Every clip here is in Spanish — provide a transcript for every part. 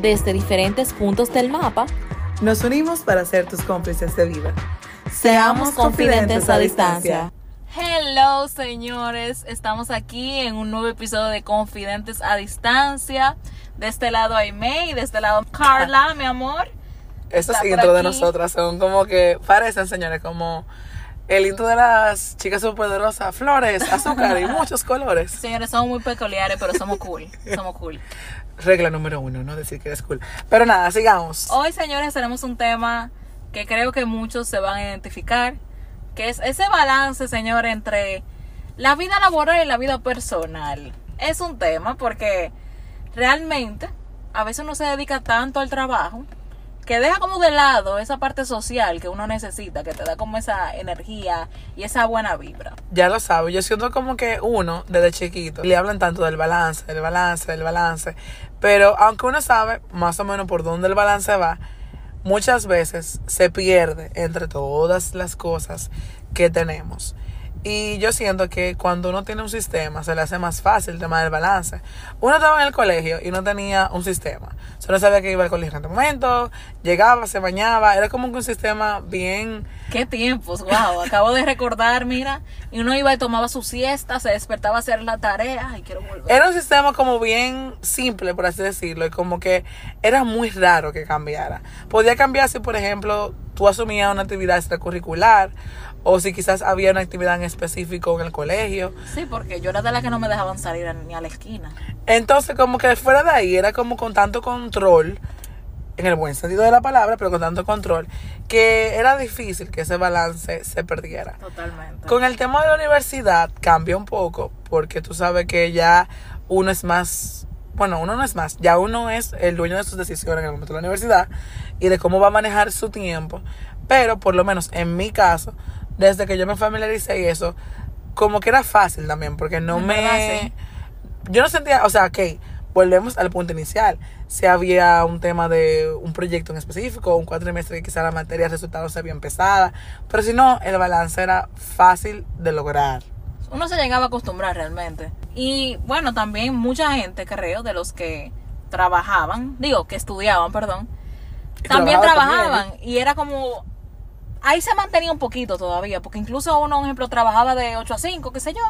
desde diferentes puntos del mapa, nos unimos para ser tus cómplices de vida. Seamos confidentes a distancia. Hello, señores. Estamos aquí en un nuevo episodio de Confidentes a Distancia. De este lado Aime y de este lado Carla, mi amor. Estos intros de nosotras son como que parecen, señores, como el intro de las chicas superpoderosas, flores, azúcar y muchos colores. Señores, somos muy peculiares, pero somos cool. Somos cool. Regla número uno, no decir que eres cool. Pero nada, sigamos. Hoy, señores, tenemos un tema que creo que muchos se van a identificar, que es ese balance, señor, entre la vida laboral y la vida personal. Es un tema porque realmente a veces uno se dedica tanto al trabajo que deja como de lado esa parte social que uno necesita, que te da como esa energía y esa buena vibra. Ya lo sabes, yo siento como que uno, desde chiquito, le hablan tanto del balance, del balance, del balance, pero aunque uno sabe más o menos por dónde el balance va, muchas veces se pierde entre todas las cosas que tenemos. Y yo siento que cuando uno tiene un sistema se le hace más fácil el tema del balance. Uno estaba en el colegio y no tenía un sistema. Solo sabía que iba al colegio en este momento, llegaba, se bañaba. Era como que un sistema bien... Qué tiempos, wow. Acabo de recordar, mira. Y uno iba y tomaba su siesta, se despertaba a hacer la tarea. y quiero volver. Era un sistema como bien simple, por así decirlo. Y como que era muy raro que cambiara. Podía cambiar si, por ejemplo, tú asumías una actividad extracurricular o si quizás había una actividad en específico en el colegio. Sí, porque yo era de la que no me dejaban salir ni a la esquina. Entonces, como que fuera de ahí, era como con tanto control, en el buen sentido de la palabra, pero con tanto control, que era difícil que ese balance se perdiera. Totalmente. Con el tema de la universidad cambia un poco, porque tú sabes que ya uno es más, bueno, uno no es más, ya uno es el dueño de sus decisiones en el momento de la universidad y de cómo va a manejar su tiempo. Pero por lo menos en mi caso, desde que yo me familiaricé y eso, como que era fácil también, porque no me... Yo no sentía, o sea, ok, volvemos al punto inicial. Si había un tema de un proyecto en específico, un cuatrimestre que quizá la materia de resultados se había empezada, pero si no, el balance era fácil de lograr. Uno se llegaba a acostumbrar realmente. Y bueno, también mucha gente, creo, de los que trabajaban, digo, que estudiaban, perdón, también trabajaban. Y era como ahí se mantenía un poquito todavía, porque incluso uno, por ejemplo, trabajaba de 8 a 5, qué sé yo,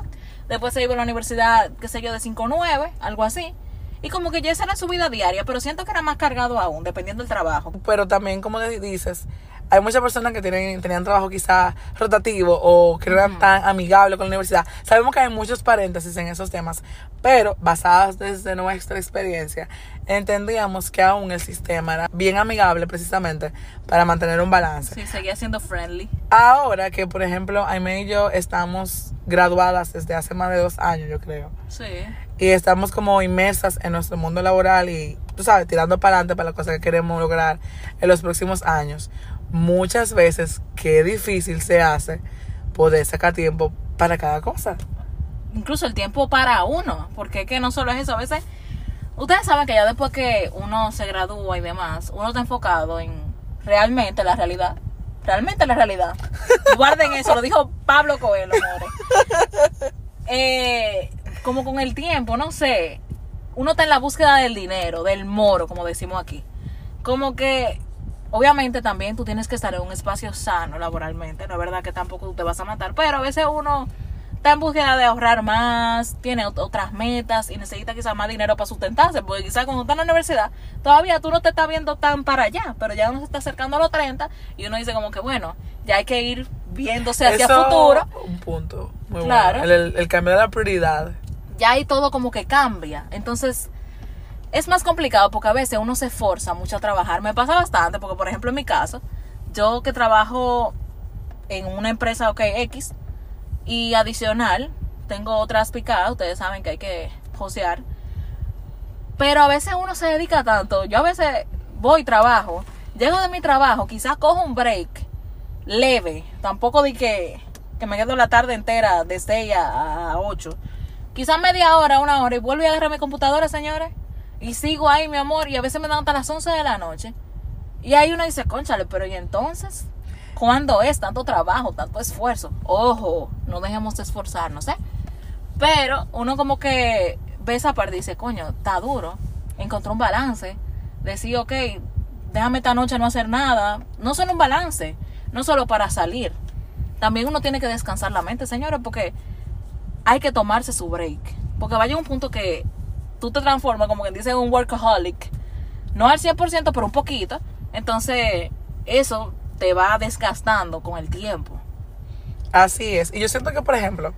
después se iba a la universidad, qué sé yo, de 5 a 9, algo así. Y como que ya esa era su vida diaria, pero siento que era más cargado aún, dependiendo del trabajo. Pero también, como dices, hay muchas personas que tienen, tenían trabajo quizá rotativo o que no eran tan amigables con la universidad. Sabemos que hay muchos paréntesis en esos temas, pero basadas desde nuestra experiencia, entendíamos que aún el sistema era bien amigable precisamente para mantener un balance. Sí, seguía siendo friendly. Ahora que, por ejemplo, Aime y yo estamos graduadas desde hace más de dos años, yo creo. Sí. Y estamos como inmersas en nuestro mundo laboral y, tú sabes, tirando para adelante para las cosas que queremos lograr en los próximos años. Muchas veces, qué difícil se hace poder sacar tiempo para cada cosa. Incluso el tiempo para uno, porque es que no solo es eso, a veces Ustedes saben que ya después que uno se gradúa y demás, uno está enfocado en realmente la realidad. Realmente la realidad. Guarden eso, lo dijo Pablo Coelho, amores. Eh, como con el tiempo, no sé. Uno está en la búsqueda del dinero, del moro, como decimos aquí. Como que, obviamente también tú tienes que estar en un espacio sano laboralmente. No es verdad que tampoco tú te vas a matar, pero a veces uno está en búsqueda de ahorrar más, tiene otras metas y necesita quizás más dinero para sustentarse, porque quizás cuando está en la universidad todavía tú no te estás viendo tan para allá, pero ya uno se está acercando a los 30 y uno dice como que bueno, ya hay que ir viéndose hacia el futuro. Un punto muy claro. El, el cambio de la prioridad. Ya ahí todo como que cambia. Entonces, es más complicado porque a veces uno se esforza mucho a trabajar. Me pasa bastante porque, por ejemplo, en mi caso, yo que trabajo en una empresa, ok, X, y adicional, tengo otras picadas, ustedes saben que hay que josear. Pero a veces uno se dedica tanto. Yo a veces voy, trabajo, llego de mi trabajo, quizás cojo un break leve. Tampoco di que, que me quedo la tarde entera de 6 a 8. Quizás media hora, una hora y vuelvo a agarrar mi computadora, señores. Y sigo ahí, mi amor, y a veces me dan hasta las 11 de la noche. Y ahí uno dice, conchale, pero ¿y entonces? ¿Cuándo es tanto trabajo, tanto esfuerzo? Ojo, no dejemos de esforzarnos, ¿eh? Pero uno como que ve esa parte y dice, coño, está duro, encontró un balance, decir, ok, déjame esta noche no hacer nada, no solo un balance, no solo para salir. También uno tiene que descansar la mente, señores, porque hay que tomarse su break. Porque vaya un punto que tú te transformas, como quien dice, en un workaholic. No al 100%, pero un poquito. Entonces, eso te va desgastando con el tiempo. Así es. Y yo siento que, por ejemplo,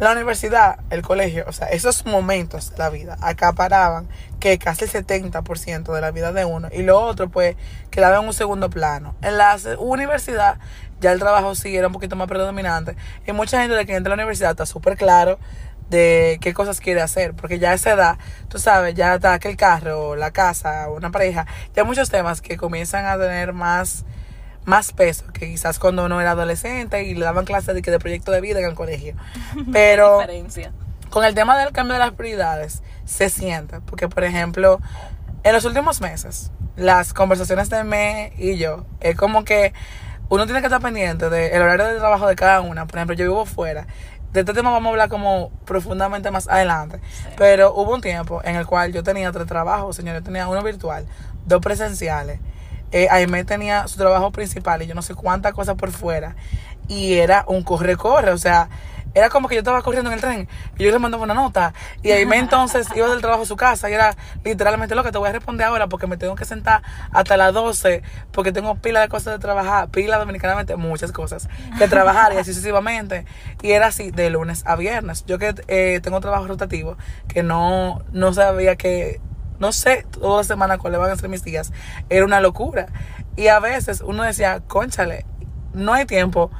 la universidad, el colegio, o sea, esos momentos de la vida acaparaban que casi el 70% de la vida de uno y lo otro pues quedaba en un segundo plano. En la universidad ya el trabajo sí era un poquito más predominante y mucha gente de que entra a la universidad está súper claro de qué cosas quiere hacer, porque ya a esa edad, tú sabes, ya está que el carro, la casa, una pareja, ya muchos temas que comienzan a tener más más peso que quizás cuando uno era adolescente y le daban clases de, de proyecto de vida en el colegio. Pero con el tema del cambio de las prioridades se siente, porque por ejemplo, en los últimos meses, las conversaciones de me y yo, es como que uno tiene que estar pendiente del horario de trabajo de cada una. Por ejemplo, yo vivo fuera. De este tema vamos a hablar como profundamente más adelante. Pero hubo un tiempo en el cual yo tenía tres trabajos, señores. Tenía uno virtual, dos presenciales eh, Aime tenía su trabajo principal y yo no sé cuántas cosas por fuera. Y era un corre-corre, o sea, era como que yo estaba corriendo en el tren y yo le mandaba una nota. Y Aime entonces iba del trabajo a su casa y era literalmente lo que te voy a responder ahora porque me tengo que sentar hasta las 12 porque tengo pila de cosas de trabajar, pila dominicanamente, muchas cosas que trabajar y así sucesivamente. Y era así de lunes a viernes. Yo que eh, tengo trabajo rotativo, que no, no sabía que no sé, toda la semana cuáles van a ser mis días, era una locura. Y a veces uno decía, conchale, no hay tiempo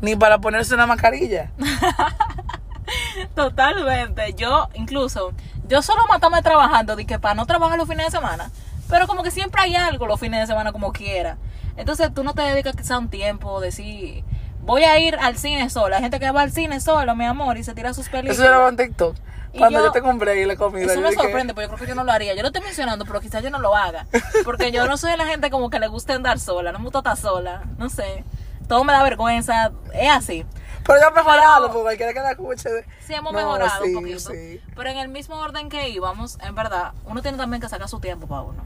ni para ponerse una mascarilla. Totalmente. Yo, incluso, yo solo matame trabajando, de que para no trabajar los fines de semana. Pero como que siempre hay algo los fines de semana como quiera. Entonces tú no te dedicas quizá un tiempo, decir, voy a ir al cine sola. Hay gente que va al cine solo, mi amor, y se tira sus películas. Eso era en TikTok. Cuando yo, te compré y la comida. Eso me sorprende, porque yo creo que yo no lo haría. Yo lo estoy mencionando, pero quizás yo no lo haga. Porque yo no soy de la gente como que le gusta andar sola, no me gusta estar sola, no sé. Todo me da vergüenza, es así. Pero ya mejorado, porque cualquiera que la escuche. Sí, hemos mejorado un poquito. Pero en el mismo orden que íbamos, en verdad, uno tiene también que sacar su tiempo para uno.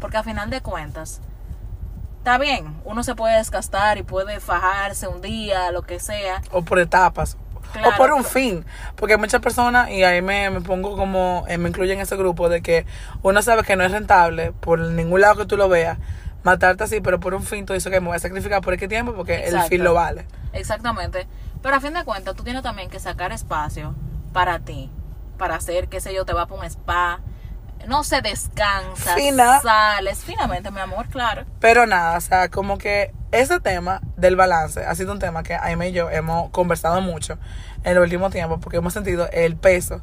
Porque a final de cuentas, está bien, uno se puede desgastar y puede fajarse un día, lo que sea. O por etapas o por un fin. Porque muchas personas, y ahí me, me pongo como, eh, me incluyen en ese grupo, de que uno sabe que no es rentable, por ningún lado que tú lo veas, matarte así, pero por un fin tú dices que me voy a sacrificar por este tiempo porque el fin lo vale. Exactamente. Pero a fin de cuentas, tú tienes también que sacar espacio para ti, para hacer, qué sé yo, te va para un spa, no se descansa, sales finamente, mi amor, claro. Pero nada, o sea, como que ese tema del balance ha sido un tema que Aime y yo hemos conversado mucho en el último tiempo porque hemos sentido el peso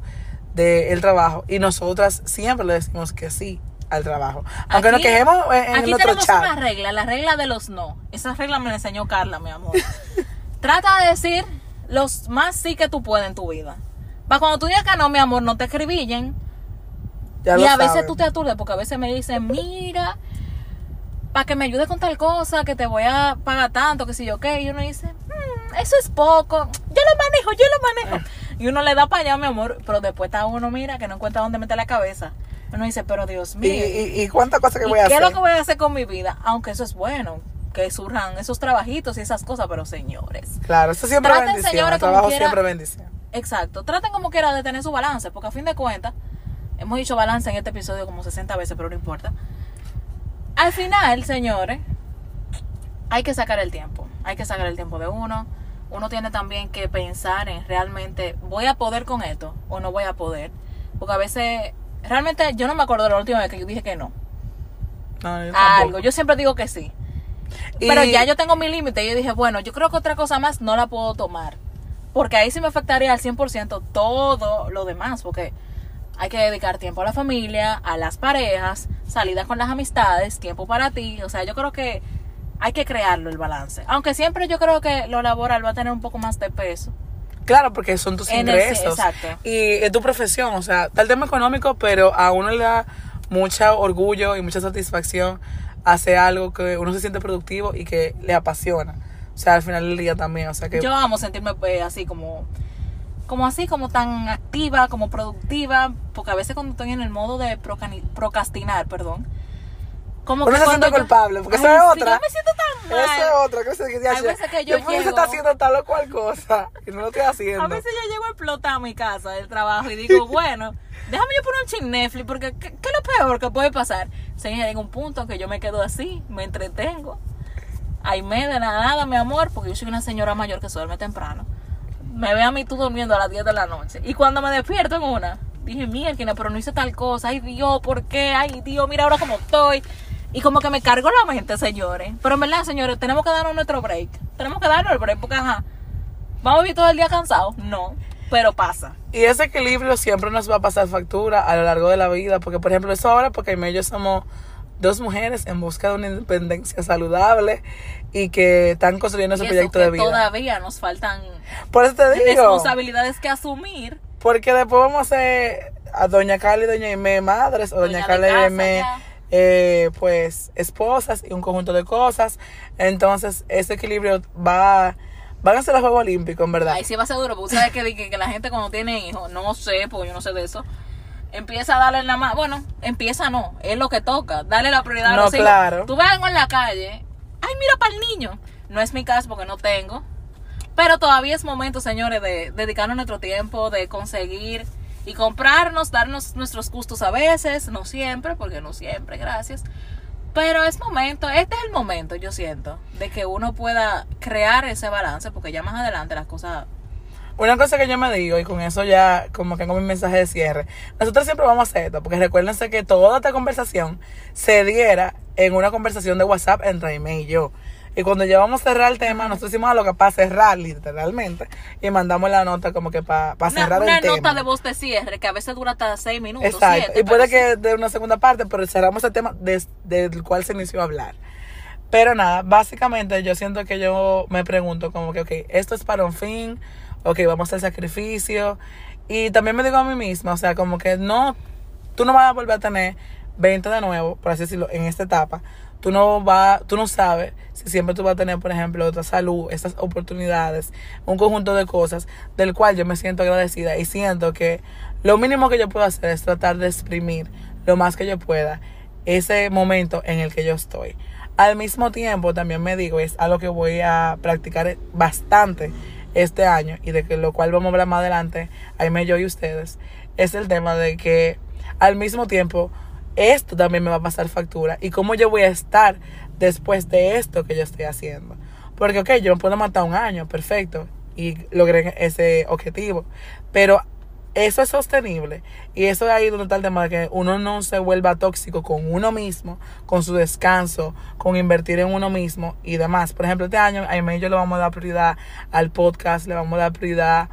del trabajo y nosotras siempre le decimos que sí al trabajo. Aunque nos quejemos en, aquí el otro tenemos una regla, la regla de los no. Esa regla me la enseñó Carla, mi amor. Trata de decir los más sí que tú puedes en tu vida. Para cuando tú digas que no, mi amor, no te escribillen y a veces tú te aturdes porque a veces me dicen, mira, para que me ayude con tal cosa, que te voy a pagar tanto, que si yo qué. Y uno dice, mm, eso es poco, yo lo manejo, yo lo manejo. Y uno le da para allá, mi amor, pero después está uno, mira, que no encuentra dónde meter la cabeza. Uno dice, pero Dios mío. ¿Y, y, cuántas cosas que voy a hacer? ¿Qué es lo que voy a hacer con mi vida? Aunque eso es bueno, que surjan esos trabajitos y esas cosas, pero señores. Claro, eso siempre Traten, bendición. Señores, trabajo siempre bendición. Exacto. Traten como quiera de tener su balance, porque a fin de cuentas Hemos dicho balance en este episodio como 60 veces, pero no importa. Al final, señores, hay que sacar el tiempo. Hay que sacar el tiempo de uno. Uno tiene también que pensar en realmente, ¿voy a poder con esto o no voy a poder? Porque a veces, realmente yo no me acuerdo de la última vez que yo dije que no. algo. Yo siempre digo que sí. Pero ya yo tengo mi límite. Y yo dije, bueno, yo creo que otra cosa más no la puedo tomar. Porque ahí sí me afectaría al 100% todo lo demás. Porque hay que dedicar tiempo a la familia, a las parejas, salidas con las amistades, tiempo para ti. O sea, yo creo que hay que crearlo el balance. Aunque siempre yo creo que lo laboral va a tener un poco más de peso. Claro, porque son tus ingresos. exacto. Y es tu profesión, o sea, está el tema económico, pero a uno le da mucho orgullo y mucha satisfacción hacer algo que uno se siente productivo y que le apasiona. O sea, al final del día también, o sea que... Yo amo sentirme pues, así como como así, como tan activa, como productiva, porque a veces cuando estoy en el modo de procrastinar, perdón, Como que se cuando siente yo- culpable, porque Ay, esa es otra. yo me siento tan mal. Esa es otra que Hay veces que yo se llego- está haciendo tal o cual cosa y no lo estoy haciendo. A veces yo llego a explotar a mi casa del trabajo y digo, bueno, déjame yo poner un chin Netflix porque ¿qué, qué es lo peor que puede pasar? Señora, llega un punto que yo me quedo así, me entretengo. Ay, me de nada, nada, mi amor, porque yo soy una señora mayor que se duerme temprano. Me ve a mí tú durmiendo a las 10 de la noche. Y cuando me despierto en una, dije, mierda, pero no hice tal cosa. Ay, Dios, ¿por qué? Ay, Dios, mira ahora cómo estoy. Y como que me cargo la mente, señores. Pero en verdad, señores, tenemos que darnos nuestro break. Tenemos que darnos el break porque, ajá, ¿Vamos a vivir todo el día cansados? No, pero pasa. Y ese equilibrio siempre nos va a pasar factura a lo largo de la vida. Porque, por ejemplo, eso ahora, porque y yo somos dos mujeres en busca de una independencia saludable y que están construyendo eso proyecto de vida. todavía nos faltan Por eso te digo. responsabilidades que asumir. Porque después vamos a hacer a Doña Carla y Doña Aime madres, o Doña, Doña Carla y ya. Eh, pues, esposas y un conjunto de cosas. Entonces, ese equilibrio va. Van a ser los Juegos Olímpicos, en verdad. Ahí sí va a ser duro, porque sabes que, que, que la gente cuando tiene hijos, no sé, porque yo no sé de eso, empieza a darle la más, bueno, empieza no, es lo que toca, darle la prioridad a No, los hijos. claro. Tú ves algo en la calle, ay, mira para el niño. No es mi caso porque no tengo, pero todavía es momento, señores, de dedicarnos nuestro tiempo, de conseguir y comprarnos, darnos nuestros gustos a veces, no siempre, porque no siempre, gracias. Pero es momento, este es el momento, yo siento, de que uno pueda crear ese balance, porque ya más adelante las cosas Una cosa que yo me digo, y con eso ya como que hago mi mensaje de cierre, nosotros siempre vamos a hacer esto, porque recuérdense que toda esta conversación se diera en una conversación de WhatsApp entre Aime y yo. Y cuando llevamos a cerrar el tema, nosotros hicimos algo que para cerrar literalmente, y mandamos la nota como que para una, cerrar una el tema. nota de voz de cierre que a veces dura hasta seis minutos. Exacto. siete, y puede que de una segunda parte, pero cerramos el tema del cual se inició a hablar. Pero nada, básicamente yo siento que yo me pregunto como que, ok, esto es para un fin, ok, vamos al sacrificio. Y también me digo a mí misma, o sea, como que no, tú no vas a volver a tener 20 de nuevo, por así decirlo, en esta etapa. Tú no vas, tú no sabes si siempre tú vas a tener, por ejemplo, otra salud, estas oportunidades, un conjunto de cosas del cual yo me siento agradecida y siento que lo mínimo que yo puedo hacer es tratar de exprimir lo más que yo pueda ese momento en el que yo estoy. Al mismo tiempo, también me digo, es algo que voy a practicar bastante este año y de que lo cual vamos a hablar más adelante, Aime, yo y ustedes, es el tema de que al mismo tiempo esto también me va a pasar factura y cómo yo voy a estar después de esto que yo estoy haciendo. Porque, ok, yo me puedo matar un año, perfecto, y logré ese objetivo, pero eso es sostenible y eso es ahí donde está el tema de que uno no se vuelva tóxico con uno mismo, con su descanso, con invertir en uno mismo y demás. Por ejemplo, este año a y yo le vamos a dar prioridad al podcast, le vamos a dar prioridad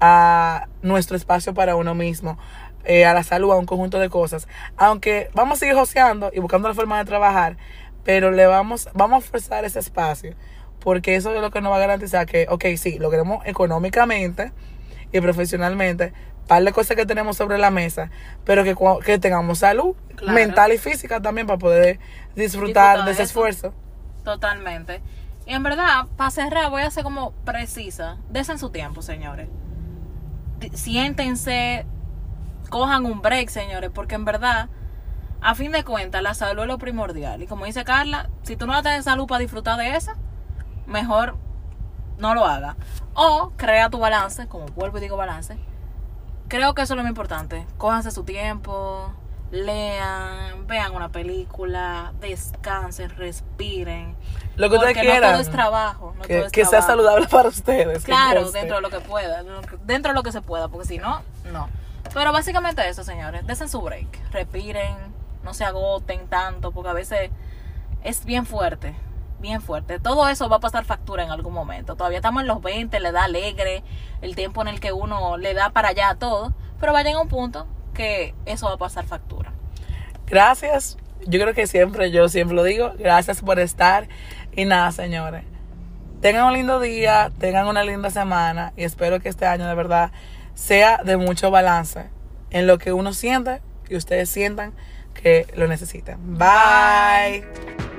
a nuestro espacio para uno mismo, eh, a la salud, a un conjunto de cosas. Aunque vamos a seguir joseando y buscando la forma de trabajar, pero le vamos, vamos a forzar ese espacio, porque eso es lo que nos va a garantizar que, ok, sí, logremos económicamente y profesionalmente, par de cosas que tenemos sobre la mesa, pero que, que tengamos salud Claro. mental y física también para poder disfrutar de ese eso. esfuerzo. Totalmente. Y en verdad, para cerrar, voy a ser como precisa. Desen su tiempo, señores. Siéntense, cojan un break, señores, porque en verdad, a fin de cuentas, la salud es lo primordial. Y como dice Carla, si tú no tener salud para disfrutar de esa, mejor no lo haga. O crea tu balance, como vuelvo y digo balance. Creo que eso es lo más importante. Cójanse su tiempo, lean, vean una película, descansen, respiren. Lo que ustedes Porque no quieran. todo es trabajo. No que todo es que sea saludable para ustedes. Claro, dentro de lo que pueda. Dentro de lo que se pueda, porque si no, no. Pero básicamente eso, señores. Desen su break. Respiren, no se agoten tanto, porque a veces es bien fuerte. Bien fuerte. Todo eso va a pasar factura en algún momento. Todavía estamos en los 20, le da alegre el tiempo en el que uno le da para allá a todo. Pero va a un punto que eso va a pasar factura. Gracias. Yo creo que siempre, yo siempre lo digo, gracias por estar. Y nada, señores. Tengan un lindo día, tengan una linda semana y espero que este año de verdad sea de mucho balance en lo que uno siente y ustedes sientan que lo necesitan. Bye.